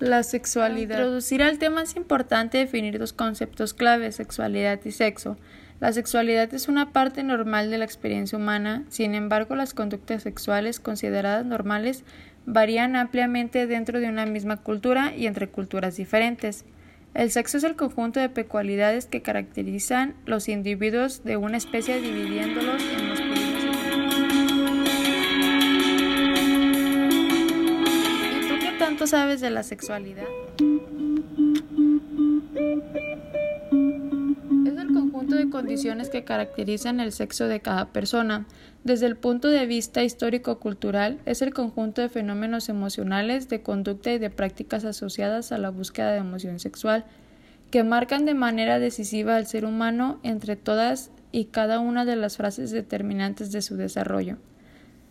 La sexualidad. Para introducir al tema es importante definir dos conceptos claves, sexualidad y sexo. La sexualidad es una parte normal de la experiencia humana, sin embargo las conductas sexuales consideradas normales varían ampliamente dentro de una misma cultura y entre culturas diferentes. El sexo es el conjunto de peculiaridades que caracterizan los individuos de una especie dividiéndolos en masculinos ¿Y tú qué tanto sabes de la sexualidad? de condiciones que caracterizan el sexo de cada persona. Desde el punto de vista histórico-cultural, es el conjunto de fenómenos emocionales, de conducta y de prácticas asociadas a la búsqueda de emoción sexual, que marcan de manera decisiva al ser humano entre todas y cada una de las frases determinantes de su desarrollo.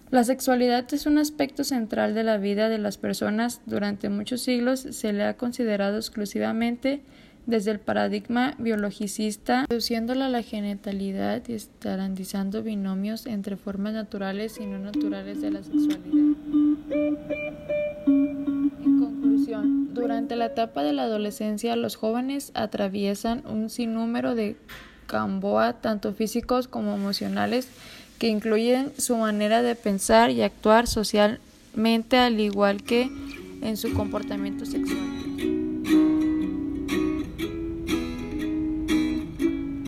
La sexualidad es un aspecto central de la vida de las personas. Durante muchos siglos se le ha considerado exclusivamente desde el paradigma biologicista, reduciéndola a la genitalidad y estandarizando binomios entre formas naturales y no naturales de la sexualidad. En conclusión, durante la etapa de la adolescencia, los jóvenes atraviesan un sinnúmero de camboa, tanto físicos como emocionales, que incluyen su manera de pensar y actuar socialmente, al igual que en su comportamiento sexual.